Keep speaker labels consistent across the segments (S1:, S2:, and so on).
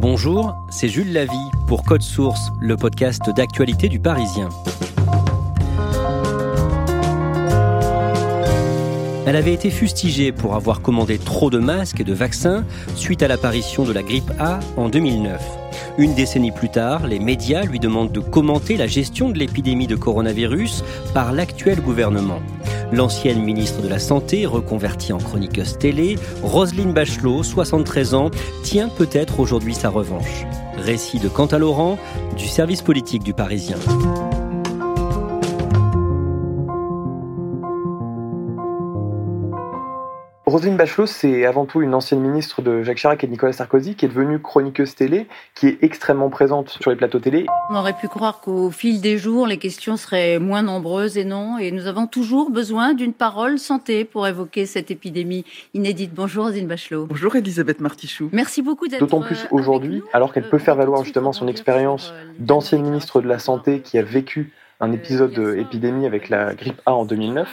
S1: Bonjour, c'est Jules Lavie pour Code Source, le podcast d'actualité du Parisien. Elle avait été fustigée pour avoir commandé trop de masques et de vaccins suite à l'apparition de la grippe A en 2009. Une décennie plus tard, les médias lui demandent de commenter la gestion de l'épidémie de coronavirus par l'actuel gouvernement. L'ancienne ministre de la Santé, reconvertie en chroniqueuse télé, Roselyne Bachelot, 73 ans, tient peut-être aujourd'hui sa revanche. Récit de Quentin Laurent, du service politique du Parisien.
S2: Roselyne Bachelot, c'est avant tout une ancienne ministre de Jacques Chirac et de Nicolas Sarkozy qui est devenue chroniqueuse télé, qui est extrêmement présente sur les plateaux télé.
S3: On aurait pu croire qu'au fil des jours, les questions seraient moins nombreuses et non. Et nous avons toujours besoin d'une parole santé pour évoquer cette épidémie inédite. Bonjour Roselyne Bachelot.
S4: Bonjour Elisabeth Martichoux.
S3: Merci beaucoup d'être
S2: D'autant plus aujourd'hui, alors qu'elle peut faire valoir justement son expérience d'ancienne ministre de la Santé qui a vécu un épisode d'épidémie avec la grippe A en 2009.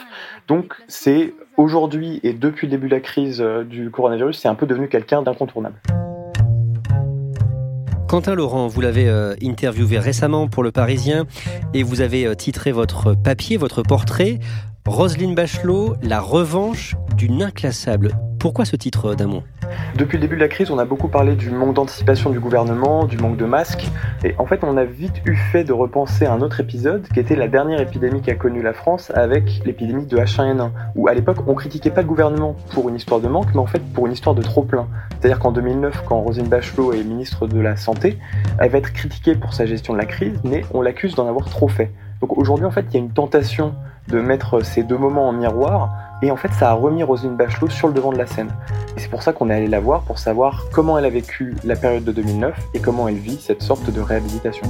S2: Donc c'est aujourd'hui et depuis le début de la crise du coronavirus, c'est un peu devenu quelqu'un d'incontournable.
S1: Quentin Laurent, vous l'avez interviewé récemment pour Le Parisien et vous avez titré votre papier, votre portrait, Roselyne Bachelot, la revanche d'une inclassable. Pourquoi ce titre d'un mot
S2: Depuis le début de la crise, on a beaucoup parlé du manque d'anticipation du gouvernement, du manque de masques. Et en fait, on a vite eu fait de repenser à un autre épisode qui était la dernière épidémie qu'a connue la France avec l'épidémie de H1N1. Où à l'époque, on critiquait pas le gouvernement pour une histoire de manque, mais en fait pour une histoire de trop-plein. C'est-à-dire qu'en 2009, quand Roselyne Bachelot est ministre de la Santé, elle va être critiquée pour sa gestion de la crise, mais on l'accuse d'en avoir trop fait. Donc aujourd'hui, en fait, il y a une tentation de mettre ces deux moments en miroir et en fait, ça a remis Roselyne Bachelot sur le devant de la scène. Et c'est pour ça qu'on est allé la voir, pour savoir comment elle a vécu la période de 2009 et comment elle vit cette sorte de réhabilitation.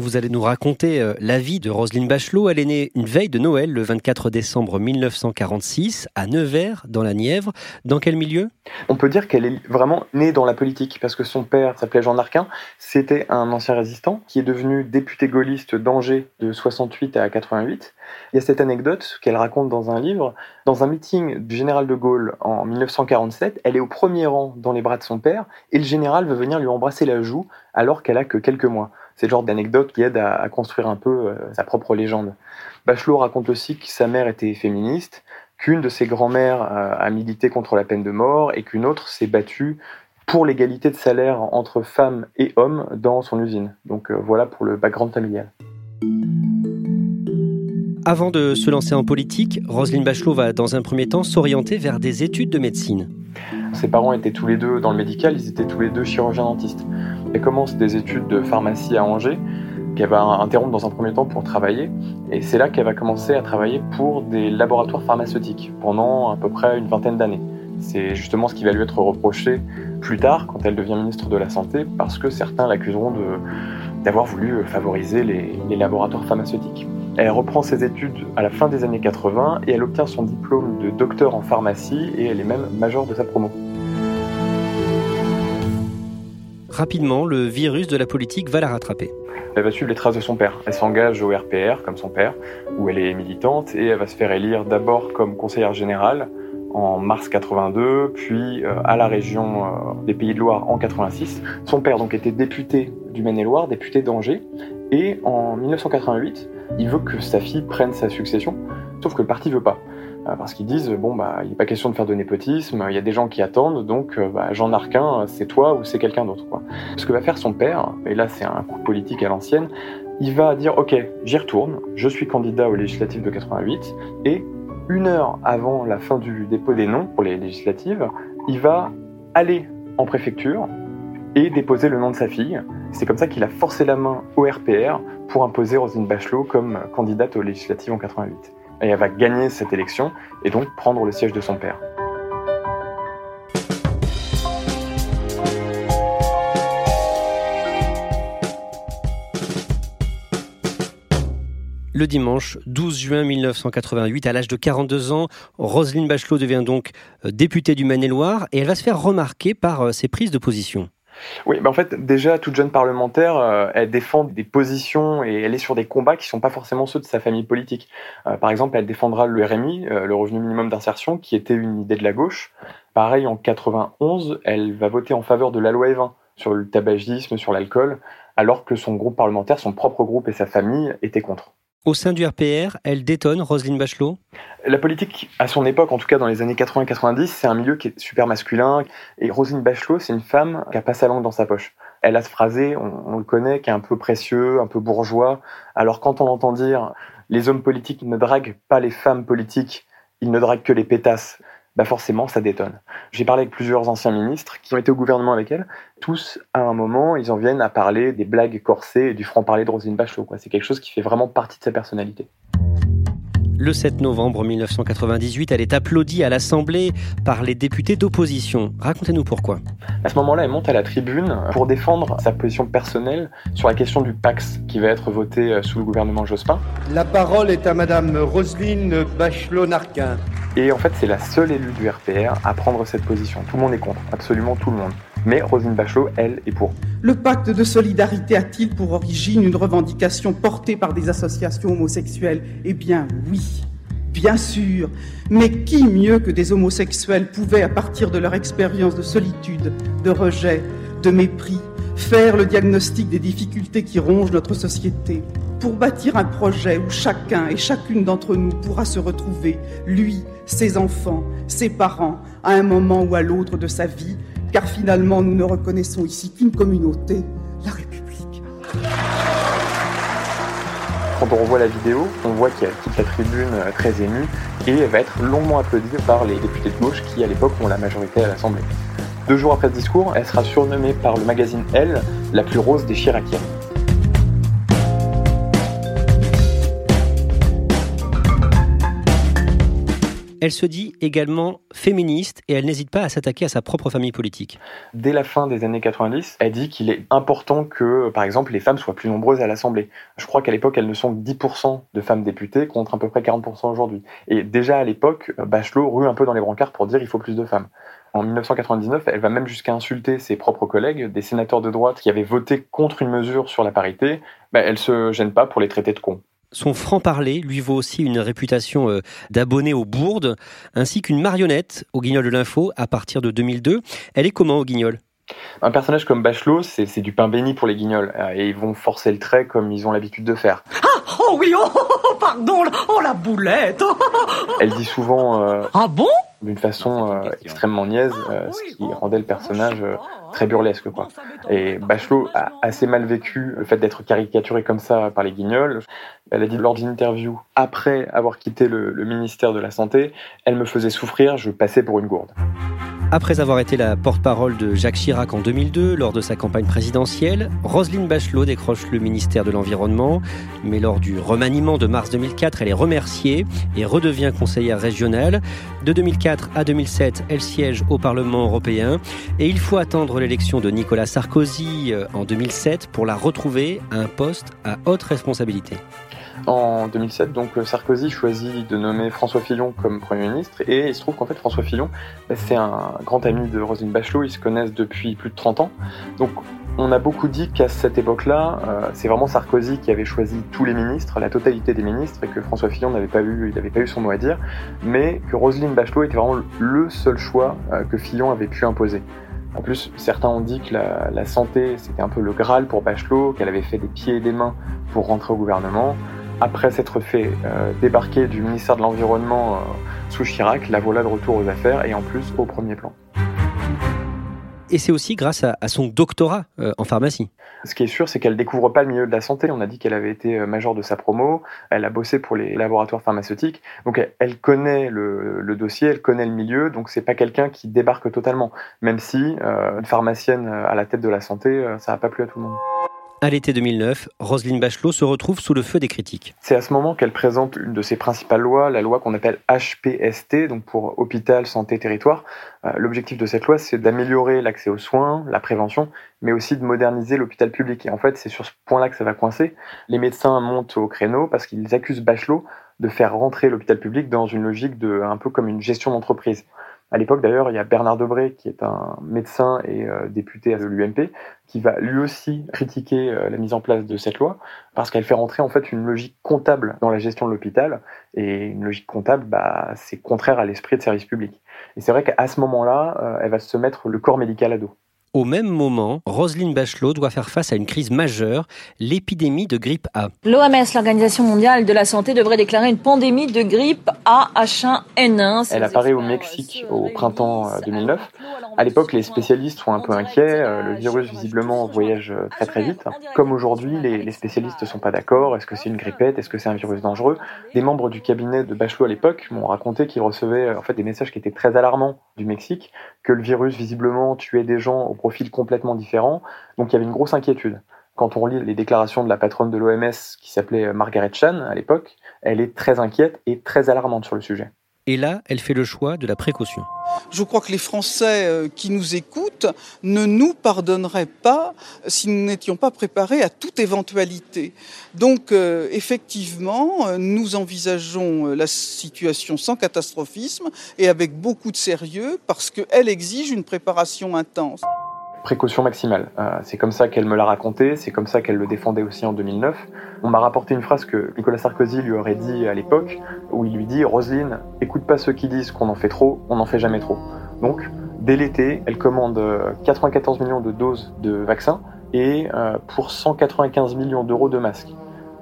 S1: Vous allez nous raconter la vie de Roselyne Bachelot. Elle est née une veille de Noël, le 24 décembre 1946, à Nevers, dans la Nièvre. Dans quel milieu?
S2: On peut dire qu'elle est vraiment née dans la politique, parce que son père s'appelait Jean Arquin. C'était un ancien résistant qui est devenu député gaulliste d'Angers de 68 à 88. Il y a cette anecdote qu'elle raconte dans un livre. Dans un meeting du général de Gaulle en 1947, elle est au premier rang dans les bras de son père et le général veut venir lui embrasser la joue alors qu'elle a que quelques mois. C'est le genre d'anecdote qui aide à, à, construire un peu euh, sa propre légende. Bachelot raconte aussi que sa mère était féministe, qu'une de ses grand-mères euh, a milité contre la peine de mort et qu'une autre s'est battue pour l'égalité de salaire entre femmes et hommes dans son usine. Donc euh, voilà pour le background familial.
S1: Avant de se lancer en politique, Roselyne Bachelot va dans un premier temps s'orienter vers des études de médecine.
S2: Ses parents étaient tous les deux dans le médical, ils étaient tous les deux chirurgiens-dentistes. Elle commence des études de pharmacie à Angers, qu'elle va interrompre dans un premier temps pour travailler. Et c'est là qu'elle va commencer à travailler pour des laboratoires pharmaceutiques pendant à peu près une vingtaine d'années. C'est justement ce qui va lui être reproché plus tard, quand elle devient ministre de la Santé, parce que certains l'accuseront d'avoir voulu favoriser les, les laboratoires pharmaceutiques. Elle reprend ses études à la fin des années 80 et elle obtient son diplôme de docteur en pharmacie et elle est même majeure de sa promo.
S1: Rapidement, le virus de la politique va la rattraper.
S2: Elle va suivre les traces de son père. Elle s'engage au RPR, comme son père, où elle est militante, et elle va se faire élire d'abord comme conseillère générale en mars 82, puis euh, à la région euh, des Pays de Loire en 86. Son père donc était député du Maine-et-Loire, député d'Angers, et en 1988, il veut que sa fille prenne sa succession, sauf que le parti veut pas. Parce qu'ils disent, bon, bah, il n'est pas question de faire de népotisme, il y a des gens qui attendent, donc bah, Jean Arquin, c'est toi ou c'est quelqu'un d'autre. Quoi. Ce que va faire son père, et là c'est un coup politique à l'ancienne, il va dire, ok, j'y retourne, je suis candidat aux législatives de 88, et une heure avant la fin du dépôt des noms pour les législatives, il va aller en préfecture et déposer le nom de sa fille. C'est comme ça qu'il a forcé la main au RPR pour imposer Roselyne Bachelot comme candidate aux législatives en 88. Et elle va gagner cette élection et donc prendre le siège de son père.
S1: Le dimanche 12 juin 1988, à l'âge de 42 ans, Roselyne Bachelot devient donc euh, députée du Maine-et-Loire et elle va se faire remarquer par euh, ses prises de position.
S2: Oui, ben en fait, déjà, toute jeune parlementaire, euh, elle défend des positions et elle est sur des combats qui ne sont pas forcément ceux de sa famille politique. par exemple, elle défendra le RMI, le revenu minimum d'insertion, qui était une idée de la gauche. Pareil, en 91, elle va voter en faveur de la loi Evin sur le tabagisme, sur l'alcool, alors que son groupe parlementaire, son propre groupe et sa famille étaient contre.
S1: Au sein du RPR, elle détonne Roselyne Bachelot
S2: La politique, à son époque, en tout cas dans les années 80-90, c'est un milieu qui est super masculin. Et Roselyne Bachelot, c'est une femme qui a pas sa langue dans sa poche. Elle a ce phrasé, on, le connaît, qui est un peu précieux, un peu bourgeois. Alors quand on entend dire les hommes politiques ne draguent pas les femmes politiques, ils ne draguent que les pétasses, bah forcément ça détonne. J'ai parlé avec plusieurs anciens ministres qui ont été au gouvernement avec elle. Tous, à un moment, ils en viennent à parler des blagues corsées et du franc-parler de Roselyne Bachelot. C'est quelque chose qui fait vraiment partie de sa personnalité.
S1: Le 7 novembre 1998, elle est applaudie à l'Assemblée par les députés d'opposition. Racontez-nous pourquoi.
S2: À ce moment-là, elle monte à la tribune pour défendre sa position personnelle sur la question du Pax qui va être voté euh, sous le gouvernement Jospin.
S4: La parole est à Madame Roselyne Bachelot-Narquin.
S2: Et en fait, c'est la seule élue du RPR à prendre cette position. Tout le monde est contre, absolument tout le monde. Mais Roselyne Bachelot, elle, est pour.
S5: Le pacte de solidarité a-t-il pour origine une revendication portée par des associations homosexuelles? Eh bien oui, bien sûr. Mais qui mieux que des homosexuels pouvait, à partir de leur expérience de solitude, de rejet, de mépris, faire le diagnostic des difficultés qui rongent notre société? Pour bâtir un projet où chacun et chacune d'entre nous pourra se retrouver, lui, ses enfants, ses parents, à un moment ou à l'autre de sa vie, car finalement nous ne reconnaissons ici qu'une communauté, la République.
S2: Quand on revoit la vidéo, on voit qu'il y a toute la tribune euh, très émue et elle va être longuement applaudie par les députés de gauche qui, à l'époque, ont la majorité à l'Assemblée. Deux jours après ce discours, elle sera surnommée par le magazine Elle la plus rose des Chiraciennes.
S1: Elle se dit également féministe et elle n'hésite pas à s'attaquer à sa propre famille politique.
S2: Dès la fin des années 90, elle dit qu'il est important que, par exemple, les femmes soient plus nombreuses à l'Assemblée. Je crois qu'à l'époque, elles ne sont que 10% de femmes députées contre à peu près 40% aujourd'hui. Et déjà à l'époque, Bachelot rue un peu dans les brancards pour dire il faut plus de femmes. En 1999, elle va même jusqu'à insulter ses propres collègues, des sénateurs de droite qui avaient voté contre une mesure sur la parité. Bah, elle se gêne pas pour les traiter de cons.
S1: Son franc-parler lui vaut aussi une réputation euh, d'abonné aux bourdes, ainsi qu'une marionnette au Guignol de l'Info à partir de 2002. Elle est comment au Guignol?
S2: Un personnage comme Bachelot, c'est du pain béni pour les guignols. Euh, et ils vont forcer le trait comme ils ont l'habitude de faire.
S6: Ah, oh oui, oh, oh, oh pardon, oh la boulette.
S2: Elle dit souvent.
S6: Euh, ah bon?
S2: D'une façon euh, extrêmement niaise, ah euh, ce qui rendait le personnage euh, très burlesque. Quoi. Et Bachelot a assez mal vécu le fait d'être caricaturé comme ça par les guignols. Elle a dit lors d'une interview, après avoir quitté le, le ministère de la Santé, elle me faisait souffrir, je passais pour une gourde.
S1: Après avoir été la porte-parole de Jacques Chirac en 2002 lors de sa campagne présidentielle, Roselyne Bachelot décroche le ministère de l'Environnement, mais lors du remaniement de mars 2004, elle est remerciée et redevient conseillère régionale. De 2004 à 2007, elle siège au Parlement européen et il faut attendre l'élection de Nicolas Sarkozy euh, en 2007 pour la retrouver à un poste à haute responsabilité.
S2: En 2007, donc euh, Sarkozy choisit de nommer François Fillon comme Premier ministre. Et il se trouve qu'en fait François Fillon, bah, c'est un grand ami de Roselyne Bachelot, ils se connaissent depuis plus de 30 ans. Donc on a beaucoup dit qu'à cette époque-là, euh, c'est vraiment Sarkozy qui avait choisi tous les ministres, la totalité des ministres, et que François Fillon n'avait pas eu, pas eu son mot à dire, mais que Roselyne Bachelot était vraiment le seul choix euh, que Fillon avait pu imposer. En plus, certains ont dit que la santé, c'était un peu le Graal pour Bachelot, qu'elle avait fait des pieds et des mains pour rentrer au gouvernement après s'être fait euh, débarquer du ministère de l'Environnement euh, sous Chirac, la voilà de retour aux affaires et en plus au premier plan.
S1: Et c'est aussi grâce à, son doctorat euh, en pharmacie.
S2: Ce qui est sûr, c'est qu'elle découvre pas le milieu de la santé. On a dit qu'elle avait été major de sa promo, elle a bossé pour les laboratoires pharmaceutiques, donc elle, connaît le, le, dossier, elle connaît le milieu, donc c'est pas quelqu'un qui débarque totalement. Même si une pharmacienne à la tête de la santé, ça n'a pas plu à tout le monde.
S1: À l'été 2009, Roselyne Bachelot se retrouve sous le feu des critiques.
S2: C'est à ce moment qu'elle présente une de ses principales lois, la loi qu'on appelle HPST, donc pour Hôpital, Santé, Territoire. Euh, l'objectif de cette loi, c'est d'améliorer l'accès aux soins, la prévention, mais aussi de moderniser l'hôpital public. Et en fait, c'est sur ce point-là que ça va coincer. Les médecins montent au créneau parce qu'ils accusent Bachelot de faire rentrer l'hôpital public dans une logique de un peu comme une gestion d'entreprise. À l'époque, d'ailleurs, il y a Bernard Debré, qui est un médecin et euh, député de l'UMP, qui va lui aussi critiquer euh, la mise en place de cette loi, parce qu'elle fait rentrer en fait une logique comptable dans la gestion de l'hôpital, et une logique comptable, bah, c'est contraire à l'esprit de service public. Et c'est vrai qu'à ce moment-là, euh, elle va se mettre le corps médical à dos.
S1: Au même moment, Roselyne Bachelot doit faire face à une crise majeure, l'épidémie de grippe A.
S7: L'OMS, l'Organisation mondiale de la santé, devrait déclarer une pandémie de grippe A H1N1.
S2: Elle apparaît au Mexique au printemps 2009. À l'époque, les spécialistes sont un peu inquiets. Euh, le virus, visiblement, voyage euh, très très vite. Comme aujourd'hui, les, spécialistes ne sont pas d'accord. Est-ce que c'est une grippette? Est-ce que c'est un virus dangereux? Des membres du cabinet de Bachelot à l'époque m'ont raconté qu'ils recevaient en fait des messages qui étaient très alarmants du Mexique, que le virus, visiblement, tuait des gens au profil complètement différent. Donc il y avait une grosse inquiétude. Quand on lit les déclarations de la patronne de l'OMS qui s'appelait Margaret Chan à l'époque, elle est très inquiète et très alarmante sur le sujet.
S1: Et là, elle fait le choix de la précaution.
S5: Je crois que les Français euh, qui nous écoutent ne nous pardonneraient pas si nous n'étions pas préparés à toute éventualité. Donc, euh, effectivement, euh, nous envisageons la situation sans catastrophisme et avec beaucoup de sérieux parce qu'elle exige une préparation intense
S2: précaution maximale. Euh, c'est comme ça qu'elle me l'a raconté, c'est comme ça qu'elle le défendait aussi en 2009. On m'a rapporté une phrase que Nicolas Sarkozy lui aurait dit à l'époque, où il lui dit Roselyne, écoute pas ceux qui disent qu'on en fait trop, on n'en fait jamais trop. Donc, dès l'été, elle commande 94 millions de doses de vaccins et euh, pour 195 millions d'euros de masques.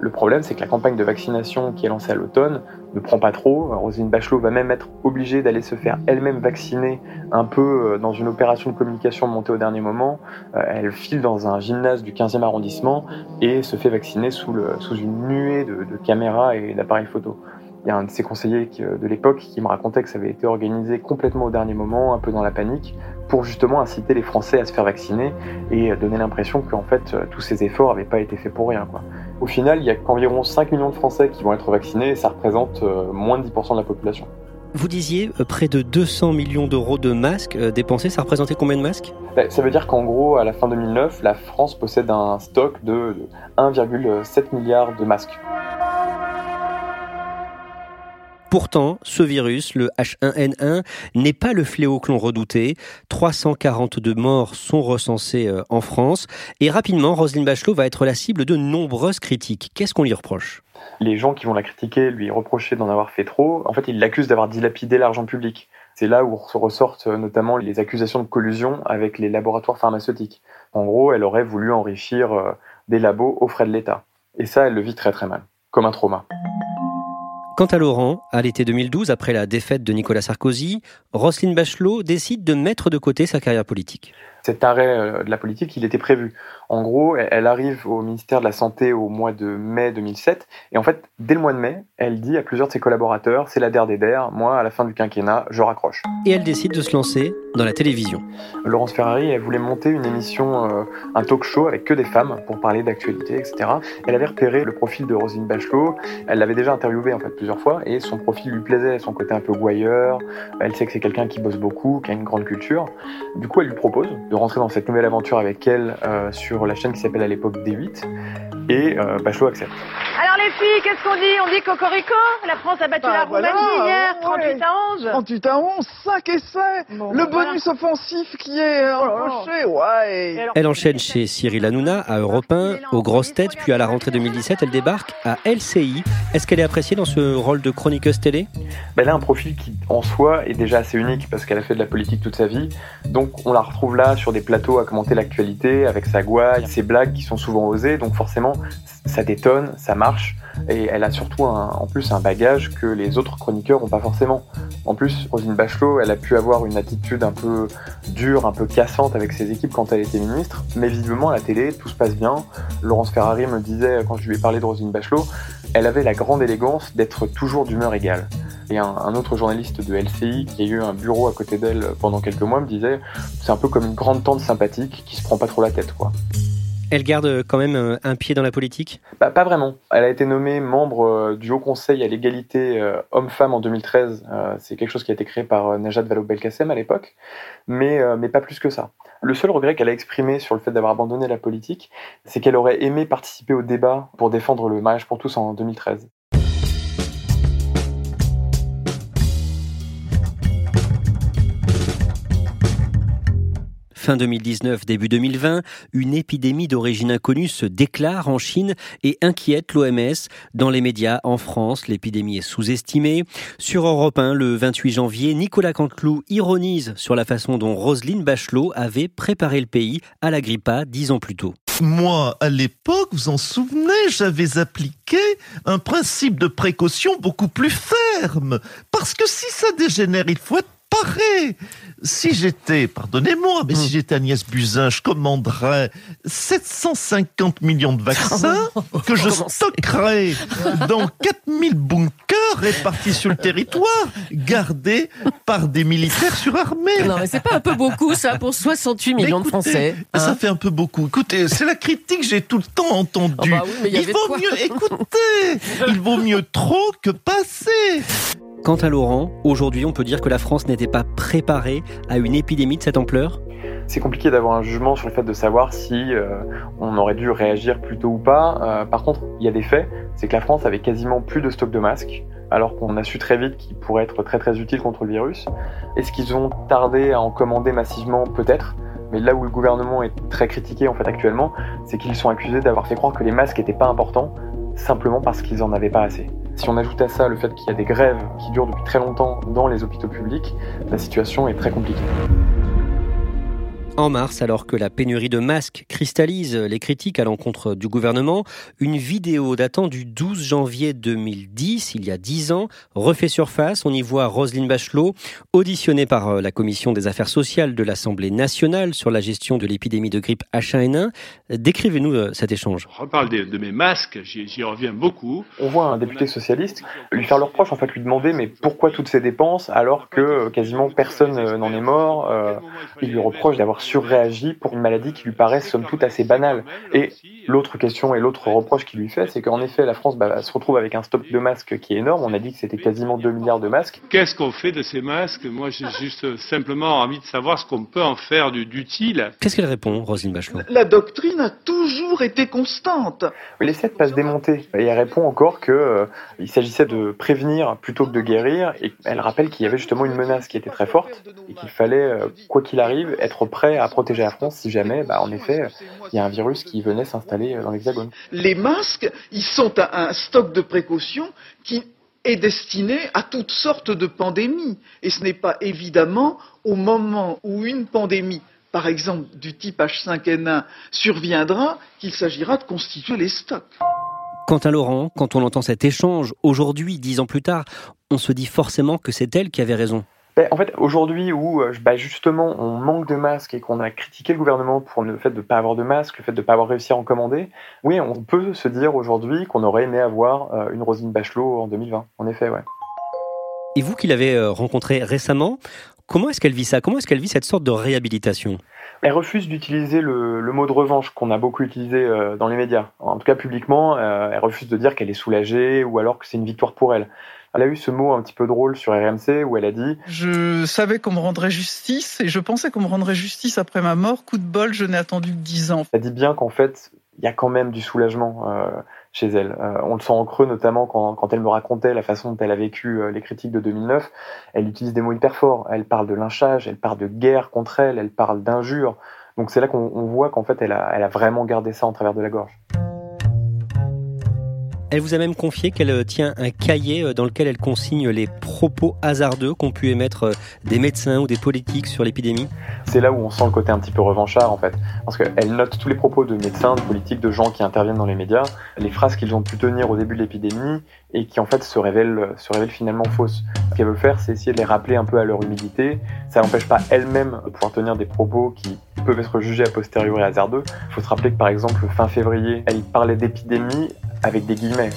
S2: Le problème, c'est que la campagne de vaccination qui est lancée à l'automne ne prend pas trop. Roselyne Bachelot va même être obligée d'aller se faire elle-même vacciner un peu euh, dans une opération de communication montée au dernier moment. Euh, elle file dans un gymnase du 15e arrondissement et se fait vacciner sous, une nuée de, de caméras et d'appareils photo. Il y a un de ses conseillers de l'époque qui me racontait que ça avait été organisé complètement au dernier moment, un peu dans la panique, pour justement inciter les Français à se faire vacciner et donner l'impression qu'en fait tous ces efforts n'avaient pas été faits pour rien. Quoi. Au final, il y a qu'environ 5 millions de Français qui vont être vaccinés et ça représente euh, moins de 10% de la population.
S1: Vous disiez euh, près de 200 millions d'euros de masques euh, dépensés, ça représentait combien de masques?
S2: Ben, Ça veut dire qu'en gros, à la fin 2009, la France possède un stock de 1,7 milliard de masques.
S1: Pourtant, ce virus, le H1N1, n'est pas le fléau que l'on redoutait. 342 morts sont recensés euh, en France. Et rapidement, Roselyne Bachelot va être la cible de nombreuses critiques. Qu'est-ce qu'on lui reproche?
S2: Les gens qui vont la critiquer, lui reprocher d'en avoir fait trop, en fait, ils l'accusent d'avoir dilapidé l'argent public. C'est là où ressortent euh, notamment les accusations de collusion avec les laboratoires pharmaceutiques. En gros, elle aurait voulu enrichir euh, des labos aux frais de l'État. Et ça, elle le vit très très mal, comme un trauma.
S1: Quant à Laurent, à l'été 2012, après la défaite de Nicolas Sarkozy, Roselyne Bachelot décide de mettre de côté sa carrière politique.
S2: Cet arrêt euh, de la politique, il était prévu. En gros, elle arrive au ministère de la Santé au mois de mai 2007. Et en fait, dès le mois de mai, elle dit à plusieurs de ses collaborateurs, c'est la der des der, moi, à la fin du quinquennat, je raccroche.
S1: Et elle décide de se lancer dans la télévision.
S2: Laurence Ferrari, elle voulait monter une émission, euh, un talk show avec que des femmes pour parler d'actualité, etc. Elle avait repéré le profil de Rosine Bachelot. Elle l'avait déjà interviewé en fait plusieurs fois et son profil lui plaisait, son côté un peu gouailleur. Elle sait que c'est quelqu'un qui bosse beaucoup, qui a une grande culture. Du coup, elle lui propose de rentrer dans cette nouvelle aventure avec elle euh, sur la chaîne qui s'appelle à l'époque D8. Et euh, Bachelot accepte.
S8: Alors les filles, qu'est-ce qu'on dit? On dit Cocorico? La France a battu bah, la Roumanie hier, 38 à 11
S9: 38 à 11, 5 essais Le bonus offensif qui est enclenché, ouais.
S1: Elle enchaîne chez Cyril Hanouna, à Europe 1, aux grosses têtes, puis à la rentrée 2017, elle débarque à LCI. Est-ce qu'elle est appréciée dans ce rôle de chroniqueuse télé?
S2: Ben, Elle a un profil qui, en soi, est déjà assez unique parce qu'elle a fait de la politique toute sa vie. Donc on la retrouve là sur des plateaux à commenter l'actualité, avec sa gouaille, ses blagues qui sont souvent osées, donc forcément ça détonne, ça marche, et elle a surtout en plus un bagage que les autres chroniqueurs n'ont pas forcément. En plus, Rosine Bachelot, elle a pu avoir une attitude un peu dure, un peu cassante avec ses équipes quand elle était ministre, mais visiblement à la télé, tout se passe bien. Laurence Ferrari me disait, quand je lui ai parlé de Rosine Bachelot, elle avait la grande élégance d'être toujours d'humeur égale. Et un, autre journaliste de LCI qui a eu un bureau à côté d'elle pendant quelques mois me disait, c'est un peu comme une grande tante sympathique qui se prend pas trop la tête, quoi.
S1: Elle garde quand même un pied dans la politique?
S2: Bah, Pas vraiment. Elle a été nommée membre du Haut Conseil à l'égalité homme-femme en 2013. C'est quelque chose qui a été créé par Najat Vallaud-Belkacem à l'époque, mais, mais pas plus que ça. Le seul regret qu'elle a exprimé sur le fait d'avoir abandonné la politique, c'est qu'elle aurait aimé participer au débat pour défendre le mariage pour tous en 2013.
S1: Fin 2019, début 2020, une épidémie d'origine inconnue se déclare en Chine et inquiète l'OMS. Dans les médias en France, l'épidémie est sous-estimée. Sur Europe 1, le 28 janvier, Nicolas Canteloup ironise sur la façon dont Roselyne Bachelot avait préparé le pays à la grippe A dix ans plus tôt.
S10: Moi, à l'époque, vous en souvenez, j'avais appliqué un principe de précaution beaucoup plus ferme. Parce que si ça dégénère, il faut être paré. Si j'étais, pardonnez-moi, mais si hmm. j'étais Agnès Buzyn, je commanderais 750 millions de vaccins que je stockerais dans 4000 bunkers répartis sur le territoire, gardés par des militaires surarmés.
S11: Non, mais c'est pas un peu beaucoup, ça, pour 68 millions de Français.
S10: ça hein fait un peu beaucoup. Écoutez, c'est la critique que j'ai tout le temps entendue. Ah bah il vaut mieux, écoutez, il vaut mieux trop que passer.
S1: Quant à Laurent, aujourd'hui on peut dire que la France n'était pas préparée à une épidémie de cette ampleur?
S2: C'est compliqué d'avoir un jugement sur le fait de savoir si euh, on aurait dû réagir plus tôt ou pas. Euh, par contre, il y a des faits, c'est que la France avait quasiment plus de stock de masques, alors qu'on a su très vite qu'ils pourraient être très très utiles contre le virus. Est-ce qu'ils ont tardé à en commander massivement? Peut-être. Mais là où le gouvernement est très critiqué en fait actuellement, c'est qu'ils sont accusés d'avoir fait croire que les masques n'étaient pas importants, simplement parce qu'ils en avaient pas assez. Si on ajoute à ça le fait qu'il y a des grèves qui durent depuis très longtemps dans les hôpitaux publics, la situation est très compliquée.
S1: En mars, alors que la pénurie de masques cristallise les critiques à l'encontre du gouvernement, une vidéo datant du 12 janvier 2010, il y a 10 ans, refait surface. On y voit Roselyne Bachelot, auditionnée par euh, la Commission des affaires sociales de l'Assemblée nationale sur la gestion de l'épidémie de grippe H1N1. Décrivez-nous euh, cet échange.
S12: Je reparle de, mes masques, j'y reviens beaucoup.
S2: On voit un député socialiste lui faire le reproche, en fait, lui demander mais pourquoi toutes ces dépenses alors que euh, quasiment personne n'en est mort. Il lui reproche d'avoir surréagi pour une maladie qui lui paraît somme toute assez banale. Et l'autre question et l'autre reproche qu'il lui fait, c'est qu'en effet, la France bah, se retrouve avec un stock de masques qui est énorme. On a dit que c'était quasiment 2 milliards de masques.
S12: Qu'est-ce qu'on fait de ces masques? Moi, j'ai juste simplement envie de savoir ce qu'on peut en faire d'utile.
S1: Qu'est-ce qu'elle répond, Rosine Bachelot?
S9: La doctrine a toujours été constante.
S2: Elle essaie de pas se démonter. Et elle répond encore qu'il euh, s'agissait de prévenir plutôt que de guérir. Et elle rappelle qu'il y avait justement une menace qui était très forte et qu'il fallait, euh, quoi qu'il arrive, être prêt à protéger la France si jamais, bah, en effet, il y a un virus qui venait s'installer euh, dans l'Hexagone.
S9: Les masques, ils sont un stock de précautions qui est destiné à toutes sortes de pandémies. Et ce n'est pas évidemment au moment où une pandémie par exemple du type H5N1 surviendra, qu'il s'agira de constituer les stocks.
S1: Quant à Laurent, quand on entend cet échange aujourd'hui, dix ans plus tard, on se dit forcément que c'est elle qui avait raison.
S2: Ben, en fait, aujourd'hui où euh, bah, justement on manque de masques et qu'on a critiqué le gouvernement pour le fait de ne pas avoir de masques, le fait de ne pas avoir réussi à en commander, oui, on peut se dire aujourd'hui qu'on aurait aimé avoir euh, une Rosine Bachelot en 2020. En effet, ouais.
S1: Et vous qui l'avez euh, rencontrée récemment, comment est-ce qu'elle vit ça? Comment est-ce qu'elle vit cette sorte de réhabilitation?
S2: Elle refuse d'utiliser le, mot de revanche qu'on a beaucoup utilisé dans les médias. En tout cas, publiquement, elle refuse de dire qu'elle est soulagée ou alors que c'est une victoire pour elle. Elle a eu ce mot un petit peu drôle sur RMC où elle a dit
S5: Je savais qu'on me rendrait justice et je pensais qu'on me rendrait justice après ma mort. Coup de bol, je n'ai attendu que 10 ans.
S2: Elle dit bien qu'en fait, il y a quand même du soulagement euh, chez elle. Euh, on le sent en creux, notamment quand, quand, elle me racontait la façon dont elle a vécu euh, les critiques de 2009. Elle utilise des mots hyper forts. Elle parle de lynchage, elle parle de guerre contre elle, elle parle d'injures. Donc c'est là qu'on voit qu'en fait, elle a, elle a vraiment gardé ça en travers de la gorge.
S1: Elle vous a même confié qu'elle euh, tient un cahier euh, dans lequel elle consigne les propos hasardeux qu'ont pu émettre euh, des médecins ou des politiques sur l'épidémie.
S2: C'est là où on sent le côté un petit peu revanchard en fait. Parce qu'elle note tous les propos de médecins, de politiques, de gens qui interviennent dans les médias, les phrases qu'ils ont pu tenir au début de l'épidémie et qui en fait se révèlent, finalement fausses. Ce qu'elle veut faire, c'est essayer de les rappeler un peu à leur humilité. Ça n'empêche pas elle-même de pouvoir tenir des propos qui peuvent être jugés a posteriori hasardeux. Il faut se rappeler que par exemple fin février, elle parlait d'épidémie avec des guillemets,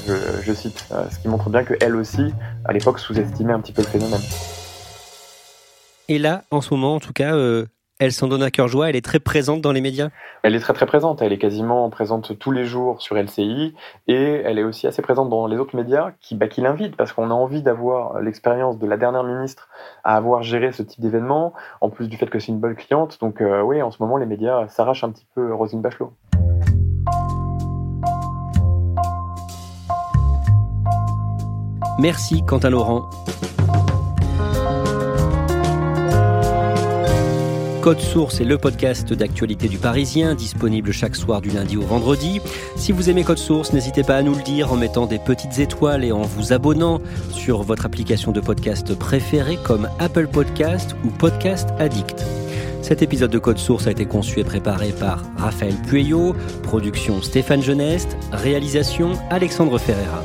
S2: je, cite, euh, ce qui montre bien qu'elle aussi, à l'époque, sous-estimait un petit peu le phénomène.
S1: Et là, en ce moment, en tout cas, euh, elle s'en donne à cœur joie, elle est très présente dans les médias?
S2: Elle est très très présente, elle est quasiment présente tous les jours sur LCI et elle est aussi assez présente dans les autres médias qui, bah, qui l'invitent parce qu'on a envie d'avoir l'expérience de la dernière ministre à avoir géré ce type d'événement, en plus du fait que c'est une bonne cliente. Donc euh, oui, en ce moment les médias s'arrachent un petit peu Rosine Bachelot.
S1: Merci Quentin Laurent. Code Source est le podcast d'actualité du Parisien, disponible chaque soir du lundi au vendredi. Si vous aimez Code Source, n'hésitez pas à nous le dire en mettant des petites étoiles et en vous abonnant sur votre application de podcast préférée comme Apple Podcast ou Podcast Addict. Cet épisode de Code Source a été conçu et préparé par Raphaël Pueyo, production Stéphane Geneste, réalisation Alexandre Ferreira.